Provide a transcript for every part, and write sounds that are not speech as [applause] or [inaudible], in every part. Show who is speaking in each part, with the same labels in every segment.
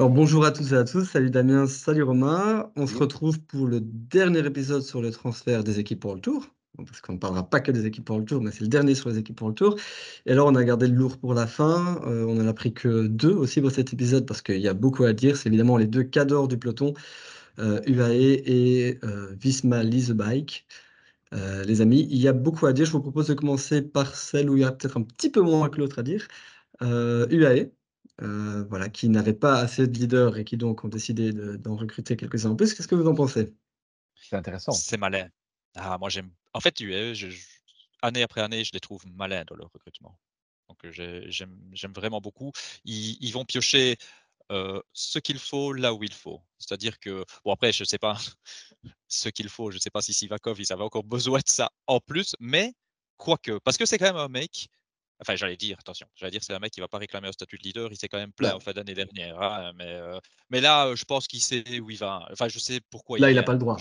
Speaker 1: Alors bonjour à tous et à tous, salut Damien, salut Romain. On se retrouve pour le dernier épisode sur le transfert des équipes pour le tour. Parce qu'on ne parlera pas que des équipes pour le tour, mais c'est le dernier sur les équipes pour le tour. Et alors on a gardé le lourd pour la fin. Euh, on n'en a pris que deux aussi pour cet épisode parce qu'il y a beaucoup à dire. C'est évidemment les deux cadors du peloton, UAE et euh, Visma Bike. Euh, les amis, il y a beaucoup à dire. Je vous propose de commencer par celle où il y a peut-être un petit peu moins que l'autre à dire. UAE, euh, voilà, qui n'avaient pas assez de leaders et qui donc ont décidé d'en recruter quelques-uns en plus. Qu'est-ce que vous en pensez?
Speaker 2: C'est intéressant.
Speaker 3: C'est malin. Ah, moi, j'aime. En fait, année après année, je les trouve malins dans leur recrutement. Donc, j'aime vraiment beaucoup. Ils, vont piocher euh, ce qu'il faut là où il faut. C'est-à-dire que, bon, après, je ne sais pas [laughs] ce qu'il faut. Je ne sais pas si Sivakov, il avait encore besoin de ça en plus, mais quoique, parce que c'est quand même un mec Enfin, j'allais dire, attention, j'allais dire, c'est un mec qui va pas réclamer un statut de leader. Il s'est quand même plein en fin d'année dernière. Hein, mais, euh, mais là, je pense qu'il sait où il va. Enfin, je sais pourquoi
Speaker 1: là, il n'a pas le droit.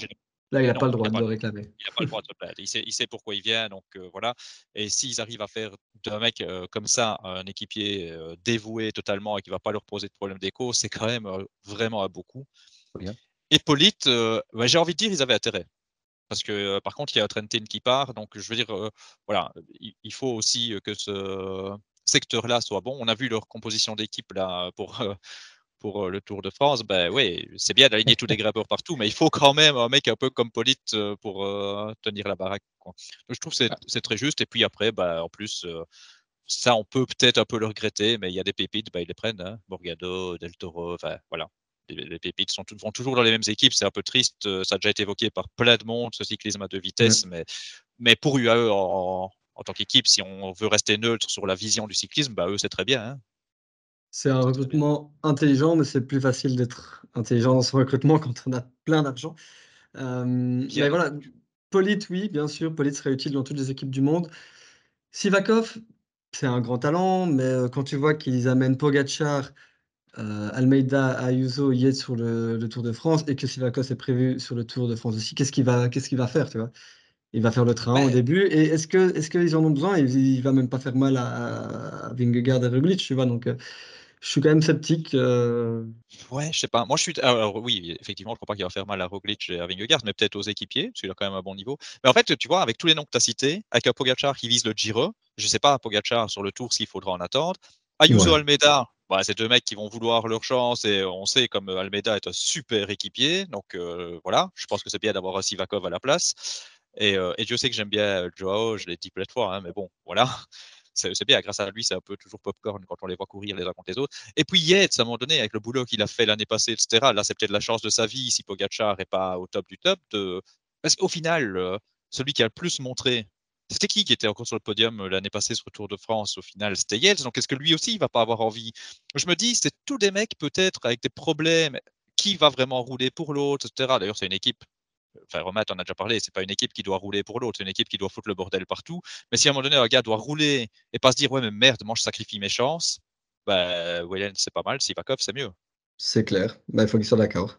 Speaker 1: Là, il n'a pas le droit de le réclamer.
Speaker 3: Il n'a pas le droit de plaindre. Il sait, il sait pourquoi il vient. Donc, voilà. Et s'ils arrivent à faire d'un mec comme ça un équipier dévoué totalement et qui ne va pas leur poser de problème d'écho, c'est quand même vraiment à beaucoup. Et Polite, j'ai envie de dire, ils avaient intérêt. Parce que par contre, il y a Trentin qui part. Donc, je veux dire, voilà, il, faut aussi que ce secteur-là soit bon. On a vu leur composition d'équipe là pour, pour le Tour de France. Ben oui, c'est bien d'aligner tous les [laughs] grimpeurs partout, mais il faut quand même un mec un peu comme Polite pour tenir la baraque. Donc, je trouve que ah. c'est très juste. Et puis après, ben, en plus, ça, on peut peut-être un peu le regretter, mais il y a des pépites, ben, ils les prennent. Hein. Morgado, Del Toro, enfin voilà les, pépites sont, vont toujours dans les mêmes équipes. C'est un peu triste. Euh, ça a déjà été évoqué par plein de monde, ce cyclisme à deux vitesses. Mais, mais pour UAE, en, tant qu'équipe, si on veut rester neutre sur la vision du cyclisme, bah, eux, c'est très bien. Hein.
Speaker 1: C'est un recrutement intelligent, mais c'est plus facile d'être intelligent dans son recrutement quand on a plein d'argent. Euh, mais voilà, Polite, oui, bien sûr, Polite serait utile dans toutes les équipes du monde. Sivakov, c'est un grand talent, mais euh, quand tu vois qu'ils amènent Pogachar, euh, Almeida, Ayuso y est sur le, Tour de France et que Sivakos est prévu sur le Tour de France aussi, qu'est-ce qu'il va, qu'est-ce qu'il va faire, tu vois? Il va faire le train au début. Et est-ce que, est-ce qu'ils en ont besoin? Il, il, va même pas faire mal à, Vingegaard et Roglic, tu vois Donc, euh, je suis quand même sceptique. Euh.
Speaker 3: Ouais, je sais pas. Moi, je suis. Alors, oui, effectivement, je crois pas qu'il va faire mal à Roglic et à Vingegaard, mais peut-être aux équipiers, parce qu'il a quand même un bon niveau. Mais en fait, tu vois, avec tous les noms que tu as cités, avec un Pogachar qui vise le Giro, je sais pas, Pogachar sur le Tour, s'il faudra en attendre. Ayuso Almeida, bah, c'est deux mecs qui vont vouloir leur chance et on sait comme Almeida est un super équipier. Donc euh, voilà, je pense que c'est bien d'avoir Sivakov à la place. Et, euh, et Dieu sait que j'aime bien Joao, je l'ai dit plein de fois, hein, mais bon, voilà. [laughs] C'est bien, grâce à lui, c'est un peu toujours popcorn quand on les voit courir les uns contre les autres. Et puis Yates, à un moment donné, avec le boulot qu'il a fait l'année passée, etc., là, c'est peut-être la chance de sa vie si Pogacar n'est pas au top du top. Parce qu'au final, euh, celui qui a le plus montré c'était qui qui était encore sur le podium euh, l'année passée sur le Tour de France au final C'était Yeltsin. Donc est-ce que lui aussi, il va pas avoir envie? Je me dis, c'est tous des mecs peut-être avec des problèmes. Qui va vraiment rouler pour l'autre, etc. D'ailleurs, c'est une équipe. Enfin, Romain, on a déjà parlé. C'est pas une équipe qui doit rouler pour l'autre. C'est une équipe qui doit foutre le bordel partout. Mais si à un moment donné, un gars doit rouler et pas se dire, ouais, mais merde, moi, je sacrifie mes chances, bah, c'est pas mal. Sivakov, c'est mieux.
Speaker 1: C'est clair. Bah, il faut qu'ils soient d'accord.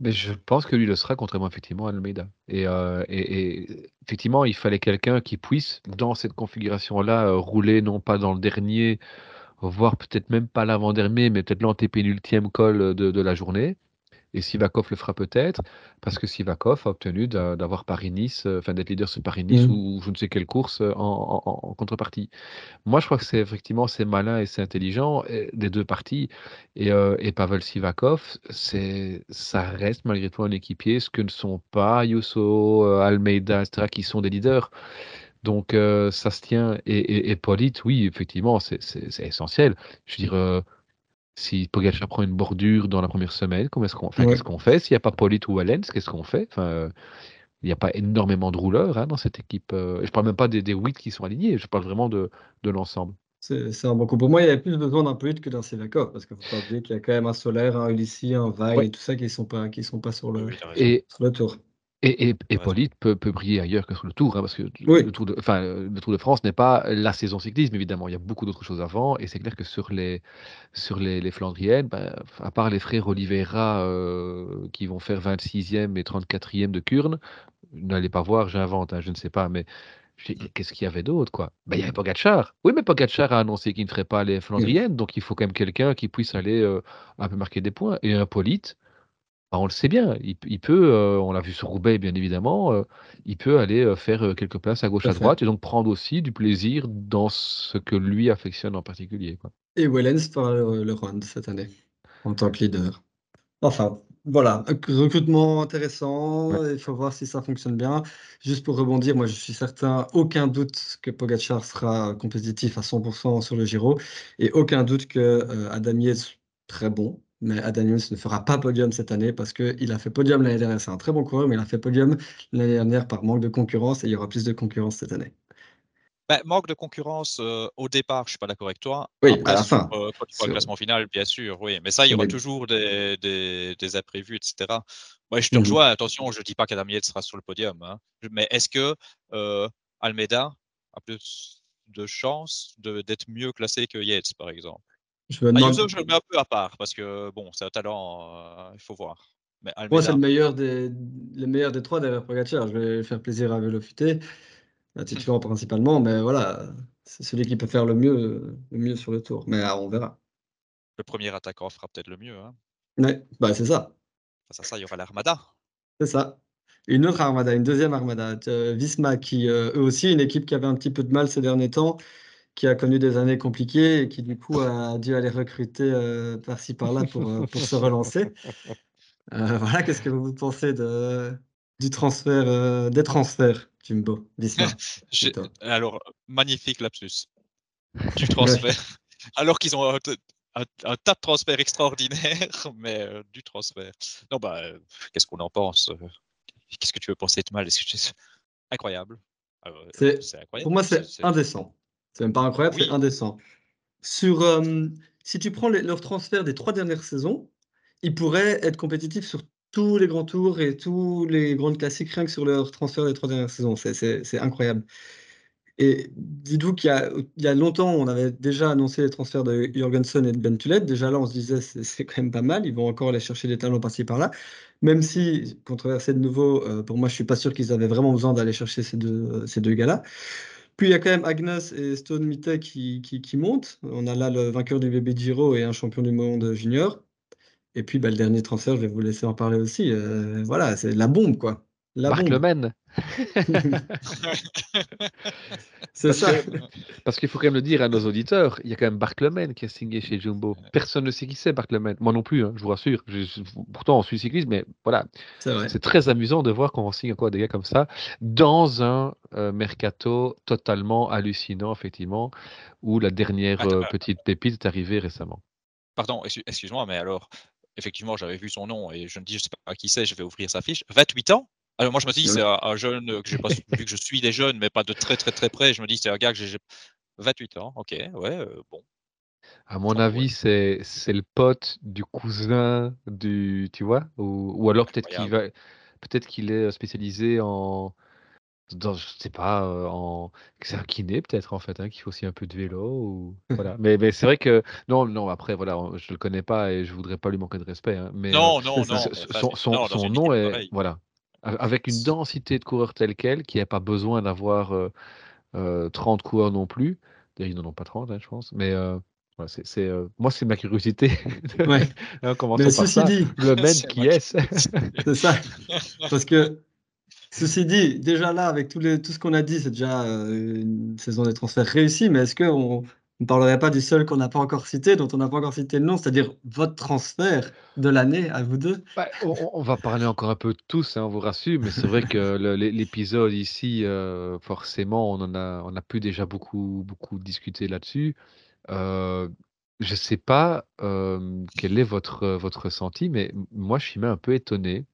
Speaker 2: Mais je pense que lui le sera, contrairement effectivement à Almeida. Euh, et, et, effectivement, il fallait quelqu'un qui puisse, dans cette configuration-là, euh, rouler non pas dans le dernier, voire peut-être même pas l'avant-dernier, mais peut-être l'antépénultième col de, de la journée. Et Sivakov le fera peut-être, parce que Sivakov a obtenu d'avoir Paris-Nice, euh, enfin d'être leader sur Paris-Nice mmh. ou je ne sais quelle course euh, en, contrepartie. Moi, je crois que c'est effectivement c'est malin et c'est intelligent des deux parties. Et, euh, et Pavel Sivakov, c'est ça reste malgré tout un équipier, ce que ne sont pas Yusso, Almeida, etc., qui sont des leaders. Donc ça se tient. Et, et, Polite, oui, effectivement, c'est essentiel. Je veux dire si Pogacar prend une bordure dans la première semaine, comment est-ce qu'on fait Qu'est-ce qu'on fait? S'il n'y a pas Polit ou Wallens, qu'est-ce qu'on fait? Enfin, euh, Il n'y a pas énormément de rouleurs hein, dans cette équipe. Euh, je ne parle même pas des, des 8 qui sont alignés, je parle vraiment de, de l'ensemble.
Speaker 1: C'est un bon coup. Pour moi, il y avait plus besoin d'un Polit que d'un Sivakov, parce qu'il ne faut pas oublier qu'il y a quand même un Solaire, un Ulissi, un Vaille et tout ça qui ne sont, pas, qui sont pas sur le, sur le tour.
Speaker 2: Et, et, peut, peut, briller ailleurs que sur le Tour, hein, parce que le, tour de, enfin, le Tour de France n'est pas la saison cyclisme, évidemment. Il y a beaucoup d'autres choses avant, et c'est clair que sur les, sur les, les Flandriennes, ben, à part les frères Oliveira euh, qui vont faire 26e et 34e de Kurn, n'allez pas voir, j'invente, hein, je ne sais pas, mais Qu'est-ce qu'il y avait d'autre, quoi? Bah, Il y avait Pogacar. Oui, mais Pogacar a annoncé qu'il ne ferait pas les Flandriennes, donc il faut quand même quelqu'un qui puisse aller euh, un peu marquer des points. Et un Polite, bah, on le sait bien, il, peut, euh, on l'a vu sur Roubaix bien évidemment, euh, il peut aller faire quelques places à gauche, à droite, et donc prendre aussi du plaisir dans ce que lui affectionne en particulier. Quoi.
Speaker 1: Et Wellens fera le, le round cette année, en tant que leader. Enfin, voilà, recrutement intéressant, il faut voir si ça fonctionne bien. Juste pour rebondir, moi je suis certain, aucun doute que Pogacar sera compétitif à 100% sur le Giro et aucun doute que euh, Adam très bon, mais Adam ne fera pas podium cette année parce qu'il a fait podium l'année dernière. C'est un très bon coureur, mais il a fait podium l'année dernière par manque de concurrence et il y aura plus de concurrence cette année.
Speaker 3: Bah, manque de concurrence euh, au départ, je suis pas d'accord avec toi.
Speaker 1: Oui, à la fin.
Speaker 3: Euh, quand tu vois le classement final, bien sûr, oui. Mais ça, il y aura toujours des, des, des, imprévus, etc. Moi, je te mmh rejoins. Attention, je dis pas qu'Adam Yates sera sur le podium. Hein. Mais est-ce que euh, Almeida a plus de chances d'être mieux classé que Yates, par exemple? Je, me demande... je le mets un peu à part parce que bon, c'est un talent, il faut voir.
Speaker 1: Mais Moi, c'est le meilleur des, le meilleur des trois derrière Pogacar. Je vais faire plaisir à Vélofuté titulaire principalement, mais voilà, c'est celui qui peut faire le mieux, le mieux sur le tour. Mais ah, on verra.
Speaker 3: Le premier attaquant fera peut-être le mieux. Hein.
Speaker 1: Ouais, bah c'est ça.
Speaker 3: Face à ça, il y aura l'Armada.
Speaker 1: C'est ça. Une autre Armada, une deuxième Armada. Visma, qui euh, eux aussi, une équipe qui avait un petit peu de mal ces derniers temps, qui a connu des années compliquées et qui du coup a dû aller recruter euh, par-ci par-là pour, euh, pour se relancer. voilà, qu'est-ce que vous pensez de, du transfert, des transferts Jumbo, [laughs]
Speaker 3: alors, magnifique lapsus. Du [laughs] transfert. alors qu'ils ont un, tas de transferts extraordinaires, [laughs] mais euh, du transfert. Non, bah, euh, qu'est-ce qu'on en pense euh, Qu'est-ce que tu veux penser de mal? Incroyable.
Speaker 1: c'est incroyable. Pour moi, c'est indécent. C'est même pas incroyable, c'est indécent. Sur, si tu prends les, leurs transferts des trois dernières saisons, ils pourraient être compétitifs sur tous les grands tours et tous les grands classiques, rien que sur leur transfert des trois dernières saisons. C'est incroyable. Et dites-vous qu'il y, a longtemps, on avait déjà annoncé les transferts de Jorgensen et de Ben Déjà là, on se disait, c'est quand même pas mal. Ils vont encore aller chercher des talents par-ci par-là. Même si, controversé de nouveau, euh, pour moi, je suis pas sûr qu'ils avaient vraiment besoin d'aller chercher ces deux, ces deux gars-là. Puis il y a quand même Agnes et Stone Mitte qui, qui, qui, montent. On a là le vainqueur du bébé Giro et un champion du monde junior. Et puis, bah, le dernier transfert, je vais vous laisser en parler aussi. Euh, voilà, c'est la bombe, quoi. La
Speaker 2: Marc
Speaker 1: bombe.
Speaker 2: C'est ça. parce qu'il faut quand même le dire à nos auditeurs, il y a quand même Bart qui a signé chez Jumbo. Personne ne sait qui c'est Bart Moi non plus, hein, je vous rassure. pourtant, on suit cycliste, mais voilà. C'est très amusant de voir qu'on signe encore des gars comme ça dans un euh, mercato totalement hallucinant, effectivement, où la dernière euh, petite pépite est arrivée récemment.
Speaker 3: Pardon, excuse-moi, mais alors, effectivement, j'avais vu son nom et je me dis, je sais pas qui c'est, je vais ouvrir sa fiche. 28 ans Alors moi, je me dis, c'est un, jeune que j'ai pas vu que je suis des jeunes, mais pas de très très très près. Je me dis, c'est un gars que j'ai 28 ans. Ok, ouais, euh, bon.
Speaker 2: À mon avis, c'est c'est le pote du cousin du, tu vois, ou, ou alors peut-être qu'il va, peut-être qu'il est spécialisé en dans, je sais pas, euh, en... c'est un kiné peut-être en fait, hein, qui fait aussi un peu de vélo. Ou... voilà. mais, mais c'est vrai que non, non. Après, voilà, je le connais pas et je voudrais pas lui manquer de respect. Hein, mais
Speaker 3: non, non, non.
Speaker 2: Son, son, son nom est voilà, avec une densité de coureurs telle quelle, qui n'a pas besoin d'avoir euh, euh, 30 coureurs non plus. D'ailleurs, ils n'en ont pas 30, hein, je pense. Mais euh, voilà, moi, c'est ma curiosité. [laughs]
Speaker 1: ouais.
Speaker 2: hein, mais ceci dit,
Speaker 1: le [laughs] mec qui est. [laughs] c'est ça. Parce que Ceci dit, déjà là, avec tout, les, tout ce qu'on a dit, c'est déjà une saison des transferts réussie, mais est-ce qu'on ne parlerait pas du seul qu'on n'a pas encore cité, dont on n'a pas encore cité le nom, c'est-à-dire votre transfert de l'année à vous deux
Speaker 2: bah, [laughs] on, va parler encore un peu de tous, hein, on vous rassure, mais c'est vrai que [laughs] l'épisode ici, euh, forcément, on en a, on a pu déjà beaucoup, beaucoup discuter là-dessus. Euh, je ne sais pas quel est votre, votre ressenti, mais moi, je suis même un peu étonné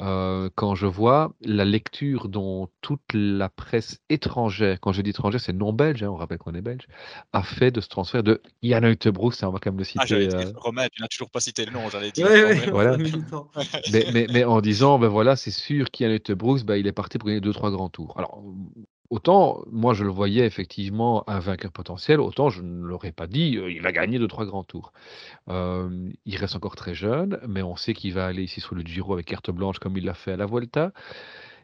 Speaker 2: euh, quand je vois la lecture dont toute la presse étrangère, quand je dis étrangère, c'est non belge, hein, on rappelle qu'on est belge, a fait de ce transfert de Yann Utebrooks, ça on va quand même le
Speaker 3: ah,
Speaker 2: citer.
Speaker 3: Ah, Romain, tu n'as toujours pas cité le nom, j'allais dire.
Speaker 2: voilà. [laughs] mais, mais, mais, en disant, ben voilà, c'est sûr qu'Yann Utebrooks, ben, il est parti pour gagner 2-3 grands tours. Alors, autant moi je le voyais effectivement un vainqueur potentiel, autant je ne l'aurais pas dit, euh, il va gagner 2-3 grands tours. Il reste encore très jeune, mais on sait qu'il va aller ici sur le Giro avec carte blanche comme il l'a fait à la Vuelta.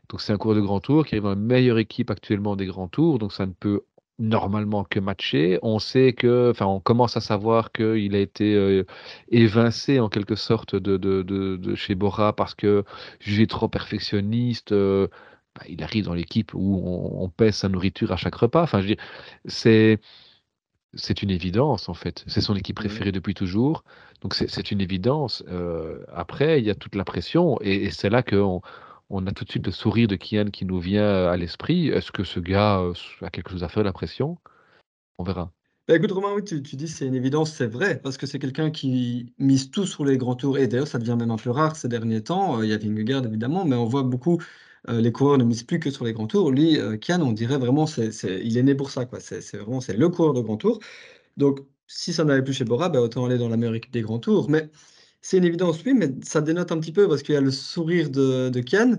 Speaker 2: Donc c'est un cours de grand tour qui arrive dans la meilleure équipe actuellement des grands tours, donc ça ne peut normalement que matcher. On sait que, enfin, on commence à savoir qu'il a été euh, évincé en quelque sorte de, chez Bora parce que jugé trop perfectionniste. Euh, bah, il arrive dans l'équipe où on, pèse sa nourriture à chaque repas. Enfin, je c'est c'est une évidence en fait. C'est son équipe préférée depuis toujours. Donc c'est une évidence. Euh, après, il y a toute la pression et, et c'est là qu'on on a tout de suite le sourire de Kian qui nous vient à l'esprit. Est-ce que ce gars euh, a quelque chose à faire, l'impression On verra.
Speaker 1: Bah, écoute, Romain, oui, tu, dis c'est une évidence, c'est vrai, parce que c'est quelqu'un qui mise tout sur les grands tours. Et d'ailleurs, ça devient même un peu rare ces derniers temps. Euh, il y a Vingegaard, évidemment, mais on voit beaucoup euh, les coureurs ne misent plus que sur les grands tours. Lui, Kian, on dirait vraiment, c'est, il est né pour ça. Quoi. C'est, vraiment c'est le coureur de grands tours. Donc, si ça n'allait plus chez Bora, bah, autant aller dans la meilleure équipe des grands tours. Mais c'est une évidence, oui, mais ça dénote un petit peu parce qu'il y a le sourire de, de Kian,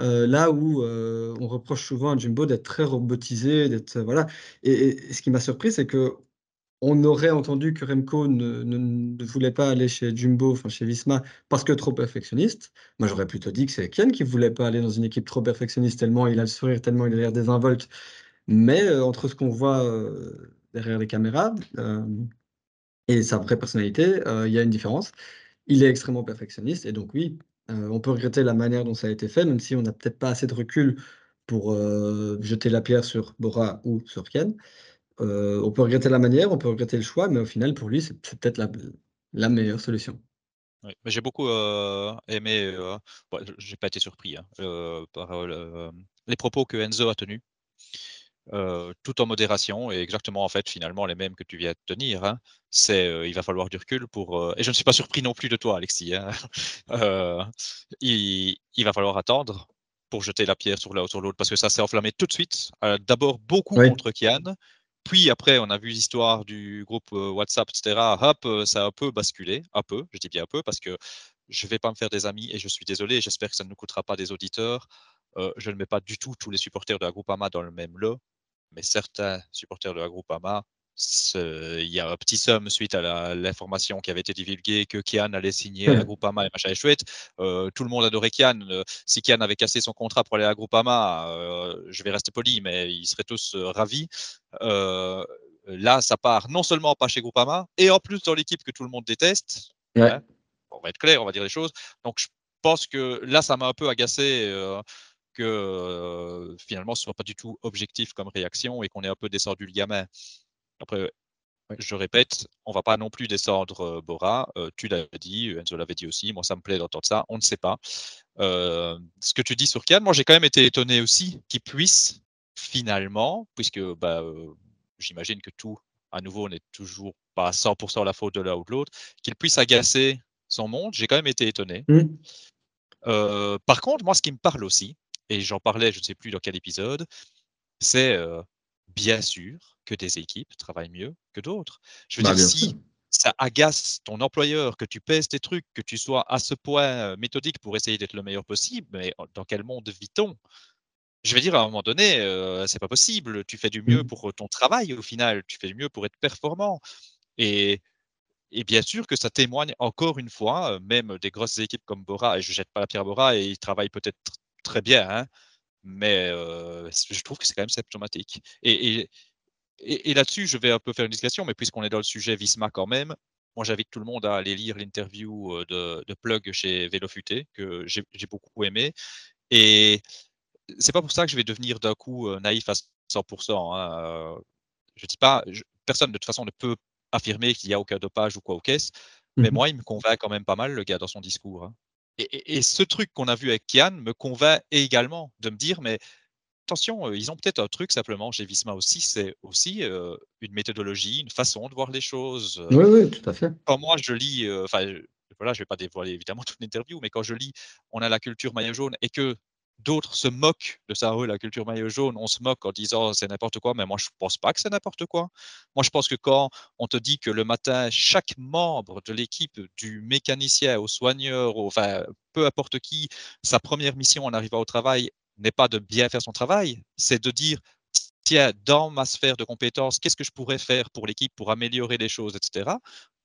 Speaker 1: euh, là où euh, on reproche souvent à Jumbo d'être très robotisé, d'être euh, voilà. Et, ce qui m'a surpris, c'est que on aurait entendu que Remco ne, ne, voulait pas aller chez Jumbo, enfin chez Visma, parce que trop perfectionniste. Moi, j'aurais plutôt dit que c'est Kian qui voulait pas aller dans une équipe trop perfectionniste, tellement il a le sourire, tellement il a l'air désinvolte. Mais entre ce qu'on voit derrière les caméras et sa vraie personnalité, il y a une différence il est extrêmement perfectionniste et donc oui, euh, on peut regretter la manière dont ça a été fait, même si on n'a peut-être pas assez de recul pour euh, jeter la pierre sur Bora ou sur Ken. Euh, on peut regretter la manière, on peut regretter le choix, mais au final, pour lui, c'est peut-être la, meilleure solution.
Speaker 3: Oui, j'ai beaucoup aimé, Je j'ai pas été surpris hein, par les propos que Enzo a tenus. Euh, tout en modération et exactement en fait finalement les mêmes que tu viens de tenir. Hein. C'est euh, il va falloir du recul pour euh, et je ne suis pas surpris non plus de toi Alexis. Hein. [laughs] il, il, va falloir attendre pour jeter la pierre sur l'autre parce que ça s'est enflammé tout de suite. D'abord beaucoup contre Kian. Puis après, on a vu l'histoire du groupe WhatsApp, etc. Hop, ça a un peu basculé, un peu, je dis bien un peu, parce que je ne vais pas me faire des amis et je suis désolé, j'espère que ça ne nous coûtera pas des auditeurs. je ne mets pas du tout tous les supporters de la groupe AMA dans le même lot mais certains supporters de la Groupama, il y a un petit somme suite à l'information qui avait été divulguée que Kian allait signer à la Groupama et machin est chouette. Euh, tout le monde adorait Kian. Euh, si Kian avait cassé son contrat pour aller à la Groupama, euh, je vais rester poli, mais ils seraient tous ravis. là, ça part non seulement pas chez Groupama, et en plus dans l'équipe que tout le monde déteste. Hein. on va être clair, on va dire les choses. Donc je pense que là, ça m'a un peu agacé que finalement ce soit pas du tout objectif comme réaction et qu'on ait un peu descendu le gamin. Après, je répète, on va pas non plus descendre Bora. tu l'as dit, Enzo l'avait dit aussi. Moi, ça me plaît d'entendre ça. On ne sait pas. ce que tu dis sur Kian, moi, j'ai quand même été étonné aussi qu'il puisse finalement, puisque bah, j'imagine que tout, à nouveau, n'est toujours pas à 100% la faute de l'un ou de l'autre, qu'il puisse agacer son monde. J'ai quand même été étonné. Mmh. par contre, moi, ce qui me parle aussi, et j'en parlais, je ne sais plus dans quel épisode, c'est bien sûr que des équipes travaillent mieux que d'autres. Je veux bah, dire, si ça agace ton employeur, que tu pèses tes trucs, que tu sois à ce point méthodique pour essayer d'être le meilleur possible, mais dans quel monde vit-on? Je veux dire, à un moment donné, c'est pas possible. Tu fais du mieux mmh. pour ton travail au final. Tu fais du mieux pour être performant. Et, et bien sûr que ça témoigne encore une fois, même des grosses équipes comme Bora, et je jette pas la pierre à Bora, et ils travaillent peut-être très bien, hein, mais je trouve que c'est quand même symptomatique. Et, et, là-dessus, je vais un peu faire une discussion, mais puisqu'on est dans le sujet Visma quand même, moi j'invite tout le monde à aller lire l'interview de, de, Plug chez Vélofuté, que j'ai beaucoup aimé. Et c'est pas pour ça que je vais devenir d'un coup naïf à 100%. Hein. Je dis pas, personne de toute façon ne peut affirmer qu'il n'y a aucun dopage ou quoi au caisse, mais mmh moi il me convainc quand même pas mal le gars dans son discours. Hein. Et, ce truc qu'on a vu avec Kian me convainc également de me dire, mais attention, ils ont peut-être un truc simplement chez Visma aussi, c'est aussi une méthodologie, une façon de voir les choses.
Speaker 1: Oui, oui, tout à fait.
Speaker 3: Quand moi je lis, enfin, voilà, je ne vais pas dévoiler évidemment [laughs] toute l'interview, mais quand je lis, on a la culture maillot jaune et que d'autres se moquent de ça, la culture maillot jaune, on se moque en disant c'est n'importe quoi, mais moi je ne pense pas que c'est n'importe quoi. Moi je pense que quand on te dit que le matin, chaque membre de l'équipe, du mécanicien au soigneur, enfin peu importe qui, sa première mission en arrivant au travail n'est pas de bien faire son travail, c'est de dire tiens, dans ma sphère de compétences, qu'est-ce que je pourrais faire pour l'équipe pour améliorer les choses, etc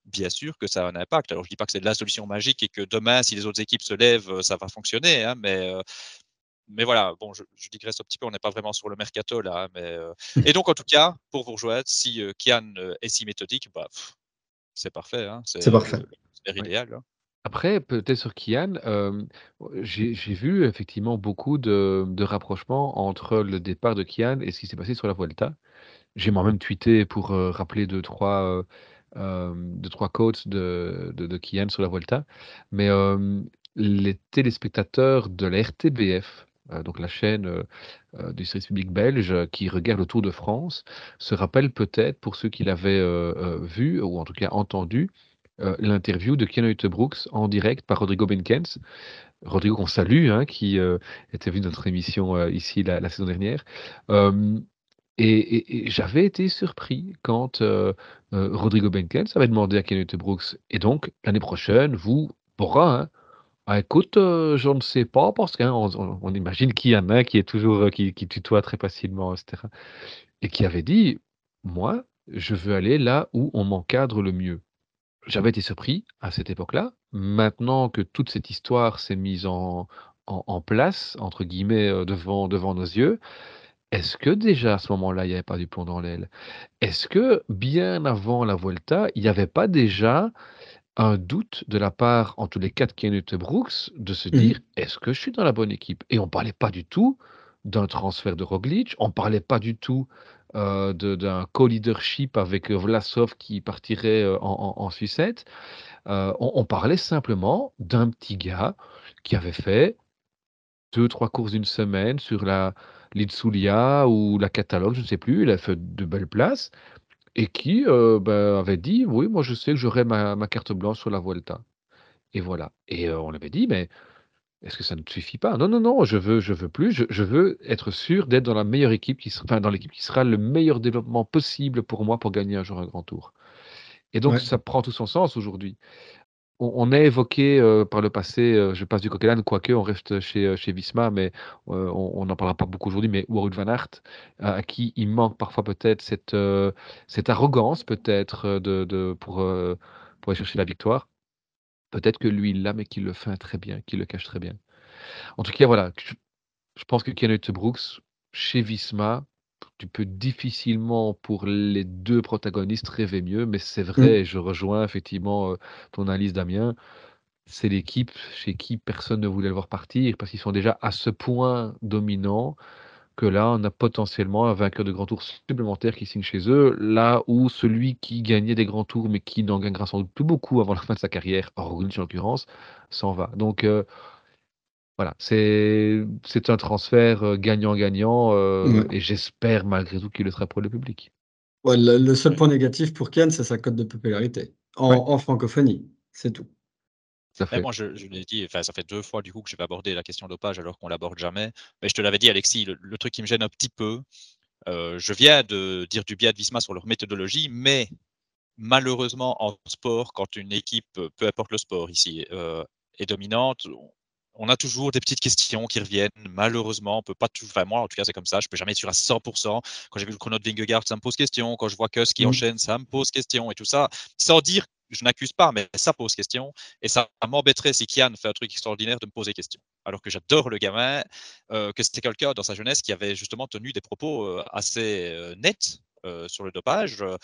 Speaker 3: bien sûr que ça a un impact. Alors, je ne dis pas que c'est la solution magique et que demain, si les autres équipes se lèvent, ça va fonctionner, hein, mais mais voilà, bon, je, je, digresse un petit peu, on n'est pas vraiment sur le mercato là. Mais, Et donc, en tout cas, pour vous rejoindre, si Kian est si méthodique, bah, c'est parfait. Hein,
Speaker 1: c'est parfait.
Speaker 3: C'est idéal. Hein.
Speaker 2: Après, peut-être sur Kian, j'ai vu effectivement beaucoup de, de rapprochements entre le départ de Kian et ce qui s'est passé sur la Vuelta. J'ai moi-même tweeté pour rappeler deux, trois, deux, trois quotes de, de, de Kian sur la Vuelta. Mais les téléspectateurs de la RTBF, donc la chaîne du service public belge qui regarde le Tour de France, se rappellent peut-être, pour ceux qui l'avaient vu, ou en tout cas entendu, l'interview de Ken Brooks en direct par Rodrigo Benkens. Rodrigo qu'on salue, hein, qui était venu dans notre émission ici la, saison dernière. Et, j'avais été surpris quand Rodrigo Benkens avait demandé à Ken Brooks, et donc l'année prochaine, vous, Bora, hein, ah, écoute, je ne sais pas parce qu'on on imagine qu'il y en a qui est toujours, qui qui tutoie très facilement etc. et qui avait dit: «Moi, je veux aller là où on m'encadre le mieux». J'avais été surpris à cette époque-là. Maintenant que toute cette histoire s'est mise en place, entre guillemets, devant devant nos yeux, est-ce que déjà à ce moment-là, il n'y avait pas du plomb dans l'aile? Est-ce que bien avant la Vuelta, il n'y avait pas déjà un doute de la part, en tous les cas, de Kenneth Brooks, de se mmh dire est-ce que je suis dans la bonne équipe? Et on ne parlait pas du tout d'un transfert de Roglic, on ne parlait pas du tout euh, d'un co-leadership avec Vlasov qui partirait euh, en, Suissette. Euh, on, parlait simplement d'un petit gars qui avait fait deux, trois courses d'une semaine sur la Litsulia ou la Catalogue, je ne sais plus. Il a fait de belles places et qui ben, avait dit oui, moi je sais que j'aurai ma, carte blanche sur la Vuelta. Et voilà. Et on avait dit, mais est-ce que ça ne suffit pas? Non, non, non, je veux, je veux plus. Je, veux être sûr d'être dans la meilleure équipe, qui sera, dans l'équipe qui sera le meilleur développement possible pour moi pour gagner un jour un grand tour. Et donc, ça prend tout son sens aujourd'hui on, a évoqué par le passé, je passe du coq quoique on reste chez, chez Visma, mais on n'en parlera pas beaucoup aujourd'hui, mais Wout van Aert, à qui il manque parfois peut-être cette, cette arrogance peut-être de, pour, pour aller chercher la victoire. Peut-être que lui, il l'a, mais qu'il le fait très bien, qu'il le cache très bien. En tout cas, voilà, je, pense que Kenneth Brooks, chez Visma, tu peux difficilement, pour les deux protagonistes, rêver mieux, mais c'est mmh. vrai, je rejoins effectivement ton analyse, Damien. C'est l'équipe chez qui personne ne voulait le voir partir parce qu'ils sont déjà à ce point dominants que là, on a potentiellement un vainqueur de grands tours supplémentaire qui signe chez eux, là où celui qui gagnait des grands tours mais qui n'en gagnera sans doute plus beaucoup avant la fin de sa carrière, Roglic en l'occurrence, s'en va. Donc, voilà, c'est c'est un transfert gagnant-gagnant et j'espère malgré tout qu'il le sera pour le public.
Speaker 1: Ouais, le, seul point négatif pour Ken, c'est sa cote de popularité en, francophonie, c'est tout.
Speaker 3: Ça fait. moi, je, l'ai dit, enfin, ça fait deux fois du coup que je vais aborder la question dopage alors qu'on l'aborde jamais. Mais je te l'avais dit, Alexis, le, truc qui me gêne un petit peu, je viens de dire du bien de Visma sur leur méthodologie, mais malheureusement en sport, quand une équipe, peu importe le sport ici, est dominante, on a toujours des petites questions qui reviennent. Malheureusement, on peut pas tout. Enfin, moi, en tout cas, c'est comme ça. Je peux jamais être sûr à 100%. Quand j'ai vu le chrono de Vingegaard, ça me pose question. Quand je vois que ce qui mmh. enchaîne, ça me pose question et tout ça. Sans dire, je n'accuse pas, mais ça pose question. Et ça m'embêterait si Kian fait un truc extraordinaire de me poser question. Alors que j'adore le gamin, euh, que c'était quelqu'un dans sa jeunesse qui avait justement tenu des propos euh, assez euh, nets sur le dopage. Euh,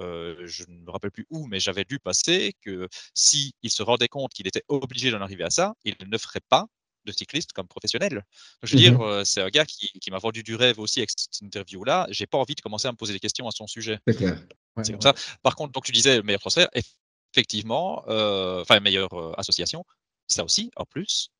Speaker 3: je ne me rappelle plus où, mais j'avais lu passer que s'il se rendait compte qu'il était obligé d'en arriver à ça, il ne ferait pas de cycliste comme professionnel. je veux dire, mmh euh, c'est un gars qui, m'a vendu du rêve aussi avec cette interview-là. J'ai pas envie de commencer à me poser des questions à son sujet. C'est comme ça. Par contre, donc tu disais meilleur transfert, effectivement, euh, enfin meilleure association, ça aussi, en plus,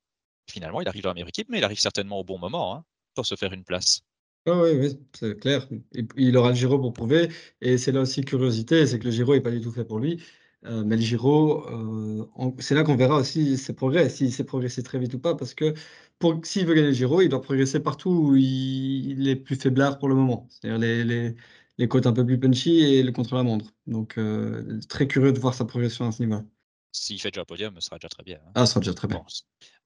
Speaker 3: finalement, il arrive dans la meilleure équipe, mais il arrive certainement au bon moment hein, pour se faire une place.
Speaker 1: Oui, oui, c'est clair. il aura le Giro pour prouver et c'est là aussi curiosité, c'est que le Giro est pas du tout fait pour lui. Euh, mais le Giro, euh, c'est là qu'on verra aussi ses progrès, s'il sait progresser très vite ou pas, parce que pour s'il veut gagner le Giro, il doit progresser partout où il est plus faiblard pour le moment. C'est-à-dire les les les côtes un peu plus punchy et le contre-la-montre. Donc euh, très curieux de voir sa progression à ce niveau-là.
Speaker 3: S'il fait déjà podium, ce sera déjà très bien, hein.
Speaker 1: Ah, ça sera déjà très bien.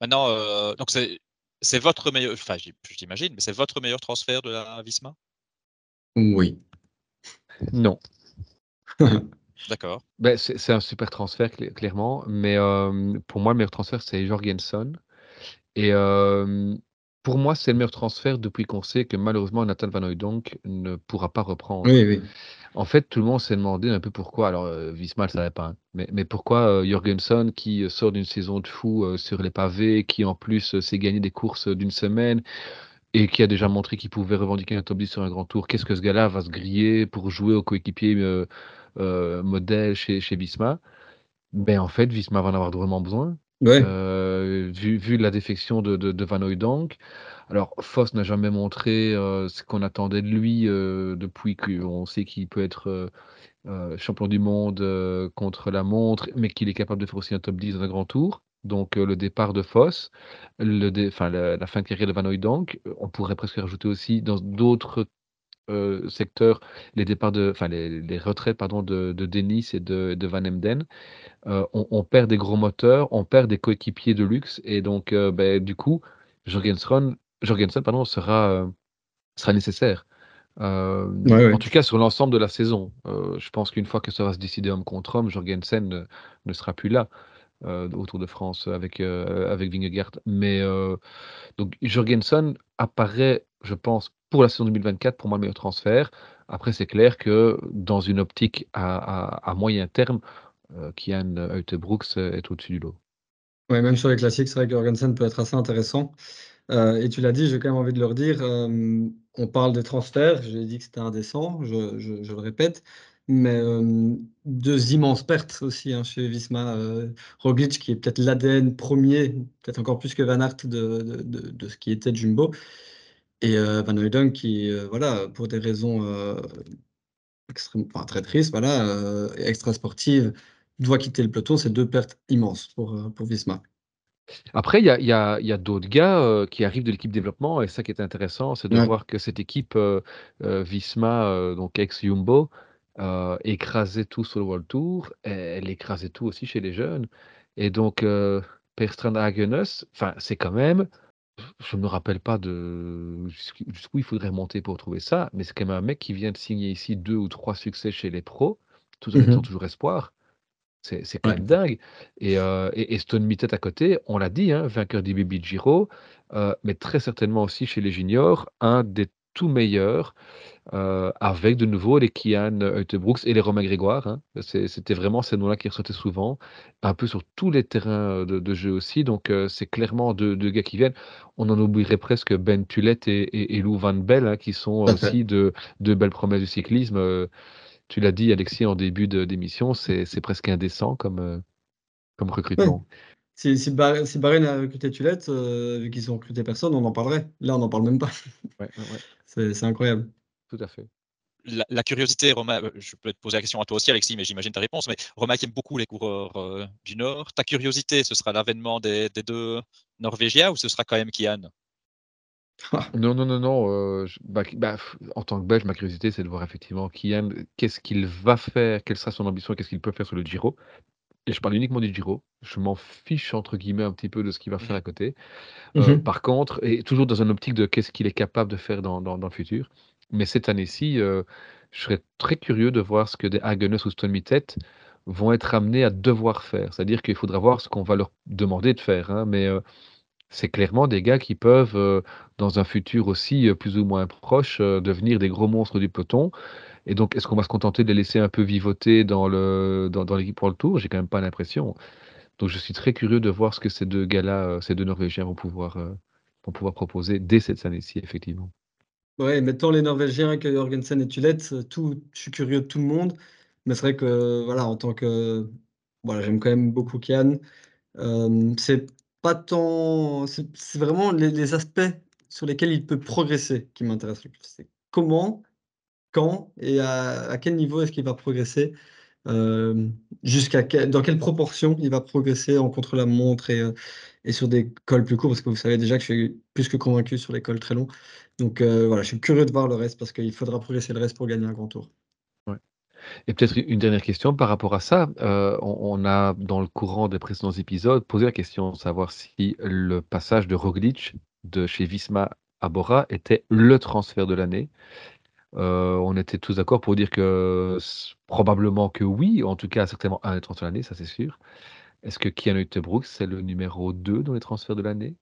Speaker 3: Maintenant, donc c'est c'est votre meilleur, enfin j'imagine, mais c'est votre meilleur transfert de la Visma?
Speaker 1: Oui.
Speaker 2: Non. [laughs]
Speaker 3: D'accord.
Speaker 2: Ben, c'est un super transfert, clairement, mais pour moi, le meilleur transfert, c'est Jorgensen. Et pour moi, c'est le meilleur transfert depuis qu'on sait que malheureusement Nathan Van Hooydonk ne pourra pas reprendre.
Speaker 1: Oui, oui.
Speaker 2: En fait, tout le monde s'est demandé un peu pourquoi. Alors, euh, Visma ne savait pas, hein, mais, mais pourquoi euh, Jorgensen, qui sort d'une saison de fou euh, sur les pavés, qui en plus s'est gagné des courses d'une semaine et qui a déjà montré qu'il pouvait revendiquer un top 10 sur un grand tour, qu'est-ce que ce gars-là va se griller pour jouer au coéquipier modèle chez, chez Visma ben, En fait, Visma va en avoir vraiment besoin. Euh, vu, la défection de, Van Hooydonk. Alors, Foss n'a jamais montré euh, ce qu'on attendait de lui euh, depuis qu'on sait qu'il peut être champion du monde contre la montre, mais qu'il est capable de faire aussi un top 10 dans un grand tour. Donc, le départ de Foss, la, fin de carrière de Van Hooydonk, on pourrait presque rajouter aussi dans d'autres secteurs les départs de, enfin les, les retraits pardon de, de Denis et de, de Van Emden. Euh, on, perd des gros moteurs, on perd des coéquipiers de luxe, et donc euh, ben, du coup, Jorgensen, Jorgensen pardon, sera, euh, sera nécessaire. En tout cas, sur l'ensemble de la saison. je pense qu'une fois que ça va se décider homme contre homme, Jorgensen ne, ne sera plus là autour de France avec, avec Vingegaard. Mais donc Jorgensen apparaît, je pense, pour la saison 2024, pour moi, le meilleur transfert. Après, c'est clair que dans une optique à, à moyen terme, euh, Kian Brooks est au-dessus du lot.
Speaker 1: Oui, même sur les classiques, c'est vrai que Jorgensen peut être assez intéressant. Euh, et tu l'as dit, j'ai quand même envie de le redire. Euh, on parle des transferts, j'ai dit que c'était indécent, je, je, le répète, mais deux immenses pertes aussi hein, chez Visma. Roglic, qui est peut-être l'ADN premier, peut-être encore plus que Van Aert de, de, de, ce qui était Jumbo. Et Van Hooydonk, qui, voilà, pour des raisons extrêmement, enfin, très tristes, voilà, extra sportives, doit quitter le peloton, c'est deux pertes immenses pour, euh, pour Visma.
Speaker 2: Après, il y a, y a, y a d'autres gars euh, qui arrivent de l'équipe développement, et ça qui est intéressant, c'est de voir que cette équipe euh, Visma, donc ex-Jumbo, écrasait tout sur le World Tour, et elle écrasait tout aussi chez les jeunes. Et donc, euh, Perstrand Hagenes, c'est quand même, je ne me rappelle pas de jusqu'où il faudrait monter pour trouver ça, mais c'est quand même un mec qui vient de signer ici deux ou trois succès chez les pros, tout en étant mmh toujours espoir. C'est quand même dingue. Et, euh, et, Stone Mittet à côté, on l'a dit, hein, vainqueur du Giro, euh, mais très certainement aussi chez les juniors, un des tout meilleurs, euh, avec de nouveau les Kian Brooks et les Romain Grégoire. Hein. C'était vraiment ces noms-là qui ressortaient souvent, un peu sur tous les terrains de, jeu aussi. Donc c'est clairement deux, gars qui viennent. On en oublierait presque Ben Tulette et, et, Lou Van Bell, hein, qui sont aussi de, de belles promesses du cyclisme. Tu l'as dit, Alexis, en début d'émission, c'est presque indécent comme, euh, comme recrutement.
Speaker 1: Si, si, Bahreïn a recruté Tulette, euh, vu qu'ils ont recruté personne, on en parlerait. Là, on n'en parle même pas.
Speaker 2: Ouais, [laughs]
Speaker 1: c'est incroyable.
Speaker 2: Tout à fait.
Speaker 3: La, curiosité, Romain, euh, je peux te poser la question à toi aussi, Alexis, mais j'imagine ta réponse. Mais Romain qui aime beaucoup les coureurs du Nord, ta curiosité, ce sera l'avènement des, des, deux Norvégiens ou ce sera quand même Kian
Speaker 2: Non, non, non, non. Euh, bah, bah, en tant que Belge, ma curiosité, c'est de voir effectivement Kian, qu'est-ce qu'il va faire, quelle sera son ambition, qu'est-ce qu'il peut faire sur le Giro. Et je parle uniquement du Giro. Je m'en fiche, entre guillemets, un petit peu de ce qu'il va faire mmh. à côté. Euh, mmh par contre, et toujours dans une optique de qu'est-ce qu'il est capable de faire dans, dans, le futur. Mais cette année-ci, euh, je serais très curieux de voir ce que des Hagenes ou Stone Mittet vont être amenés à devoir faire. C'est-à-dire qu'il faudra voir ce qu'on va leur demander de faire. Hein, mais c'est clairement des gars qui peuvent, euh, dans un futur aussi euh, plus ou moins proche, euh, devenir des gros monstres du peloton. Et donc, est-ce qu'on va se contenter de les laisser un peu vivoter dans l'équipe pour le tour? J'ai quand même pas l'impression. Donc, je suis très curieux de voir ce que ces deux gars-là, ces deux Norvégiens vont pouvoir proposer dès cette année-ci, effectivement.
Speaker 1: Ouais, mettons les Norvégiens que Jorgensen et Tulette, tout, je suis curieux de tout le monde. Mais c'est vrai que, voilà, en tant que. Voilà, j'aime quand même beaucoup Kian. c'est pas tant. C'est vraiment les, aspects sur lesquels il peut progresser qui m'intéressent le plus. C'est comment, quand et à, quel niveau est-ce qu'il va progresser? Euh, jusqu'à dans quelle proportion il va progresser en contre-la-montre et, euh, et, sur des cols plus courts, parce que vous savez déjà que je suis plus que convaincu sur les cols très longs. Donc euh, voilà, je suis curieux de voir le reste parce qu'il faudra progresser le reste pour gagner un grand tour.
Speaker 2: Et peut-être une dernière question par rapport à ça. Euh, on, a, dans le courant des précédents épisodes, posé la question de savoir si le passage de Roglic de chez Visma à Bora était le transfert de l'année. Euh, on était tous d'accord pour dire que probablement que oui, en tout cas certainement un des transferts de l'année, ça c'est sûr. Est-ce que Kian Brooks c'est le numéro 2 dans les transferts de l'année?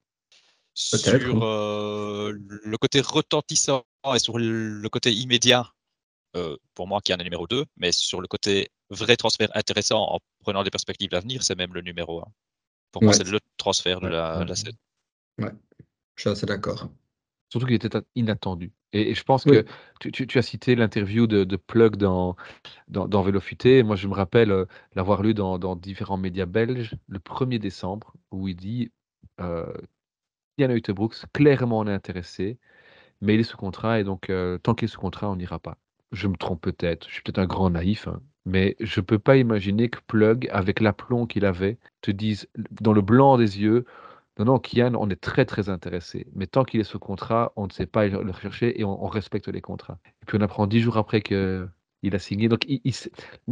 Speaker 3: Sur euh, le côté retentissant et sur le côté immédiat, euh, pour moi qui est numéro 2, mais sur le côté vrai transfert intéressant en prenant des perspectives d'avenir, c'est même le numéro 1. Pour moi, c'est le transfert de la, de scène.
Speaker 1: Ouais, je suis assez d'accord.
Speaker 2: Surtout qu'il était inattendu. Et, je pense que tu, as cité l'interview de, Plug dans, dans, dans Vélofuté. Moi, je me rappelle euh, l'avoir lu dans, différents médias belges le 1er décembre, où il dit euh, Yann Brooks, clairement on est intéressé, mais il est sous contrat, et donc euh, tant qu'il est sous contrat, on n'ira pas. Je me trompe peut-être, je suis peut-être un grand naïf, hein, mais je ne peux pas imaginer que Plug, avec l'aplomb qu'il avait, te dise dans le blanc des yeux non, non, Kian, on est très très intéressé. Mais tant qu'il est sous contrat, on ne sait pas le rechercher et on, respecte les contrats. Et puis on apprend dix jours après qu'il a signé. Donc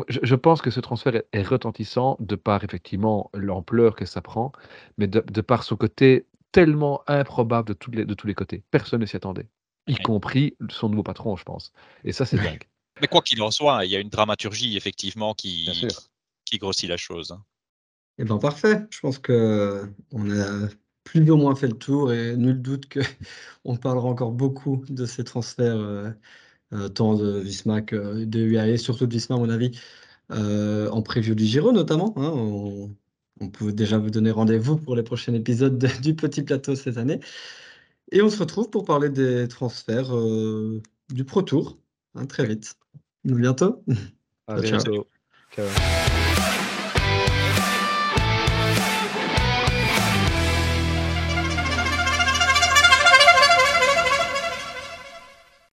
Speaker 2: je, pense que ce transfert est, retentissant de par effectivement l'ampleur que ça prend, mais de, par son côté tellement improbable de, tous les, de tous les côtés. Personne ne s'y attendait, y compris son nouveau patron, je pense. Et ça, c'est dingue.
Speaker 3: Mais quoi qu'il en soit, il y a une dramaturgie effectivement qui, qui grossit la chose. Hein.
Speaker 1: Eh ben parfait. Je pense qu'on a plus ou moins fait le tour et nul doute qu'on [laughs] parlera encore beaucoup de ces transferts, euh, euh, tant de Visma que de UAE, surtout de Visma à mon avis, euh, en preview du Giro notamment, hein. On on pouvait déjà vous donner rendez-vous pour les prochains épisodes du Petit Plateau cette année et on se retrouve pour parler des transferts, du Pro Tour, hein, très vite. À bientôt.
Speaker 2: À bientôt. Ciao.